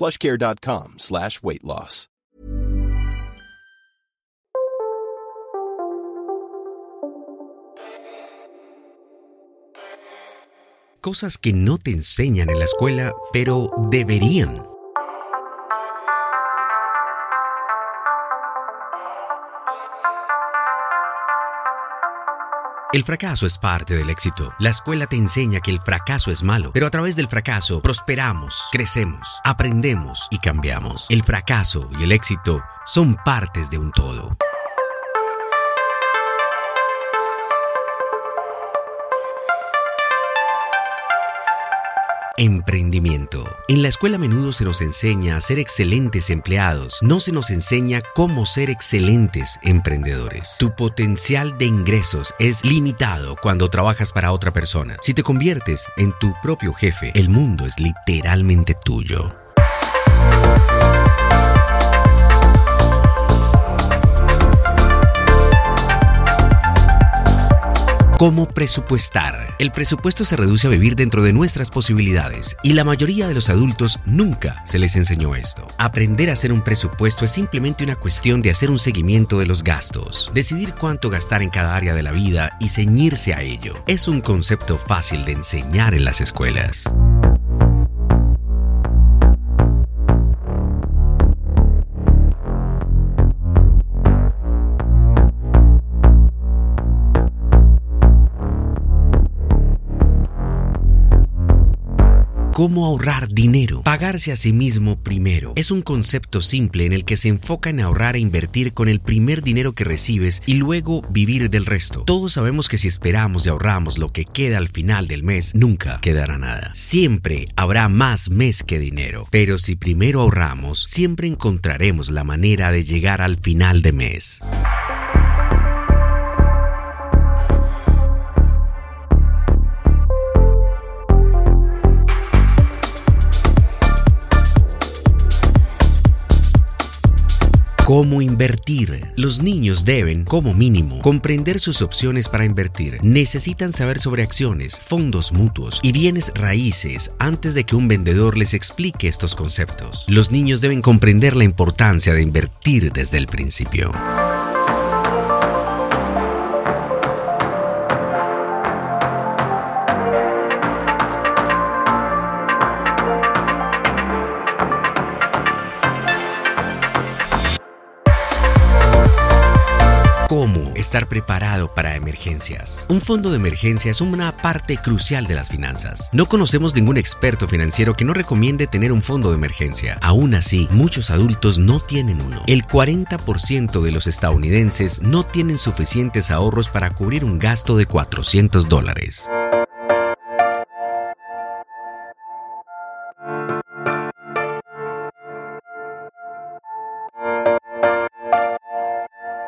plushcare.com slash weight loss. Cosas que no te enseñan en la escuela, pero deberían. El fracaso es parte del éxito. La escuela te enseña que el fracaso es malo, pero a través del fracaso prosperamos, crecemos, aprendemos y cambiamos. El fracaso y el éxito son partes de un todo. Emprendimiento. En la escuela a menudo se nos enseña a ser excelentes empleados, no se nos enseña cómo ser excelentes emprendedores. Tu potencial de ingresos es limitado cuando trabajas para otra persona. Si te conviertes en tu propio jefe, el mundo es literalmente tuyo. ¿Cómo presupuestar? El presupuesto se reduce a vivir dentro de nuestras posibilidades y la mayoría de los adultos nunca se les enseñó esto. Aprender a hacer un presupuesto es simplemente una cuestión de hacer un seguimiento de los gastos, decidir cuánto gastar en cada área de la vida y ceñirse a ello. Es un concepto fácil de enseñar en las escuelas. ¿Cómo ahorrar dinero? Pagarse a sí mismo primero. Es un concepto simple en el que se enfoca en ahorrar e invertir con el primer dinero que recibes y luego vivir del resto. Todos sabemos que si esperamos y ahorramos lo que queda al final del mes, nunca quedará nada. Siempre habrá más mes que dinero. Pero si primero ahorramos, siempre encontraremos la manera de llegar al final de mes. Cómo invertir. Los niños deben, como mínimo, comprender sus opciones para invertir. Necesitan saber sobre acciones, fondos mutuos y bienes raíces antes de que un vendedor les explique estos conceptos. Los niños deben comprender la importancia de invertir desde el principio. Estar preparado para emergencias? Un fondo de emergencia es una parte crucial de las finanzas. No conocemos ningún experto financiero que no recomiende tener un fondo de emergencia. Aún así, muchos adultos no tienen uno. El 40% de los estadounidenses no tienen suficientes ahorros para cubrir un gasto de 400 dólares.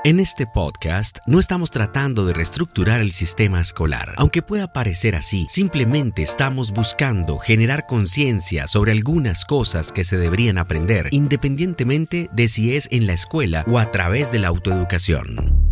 En este podcast no estamos tratando de reestructurar el sistema escolar. Aunque pueda parecer así, simplemente estamos buscando generar conciencia sobre algunas cosas que se deberían aprender, independientemente de si es en la escuela o a través de la autoeducación.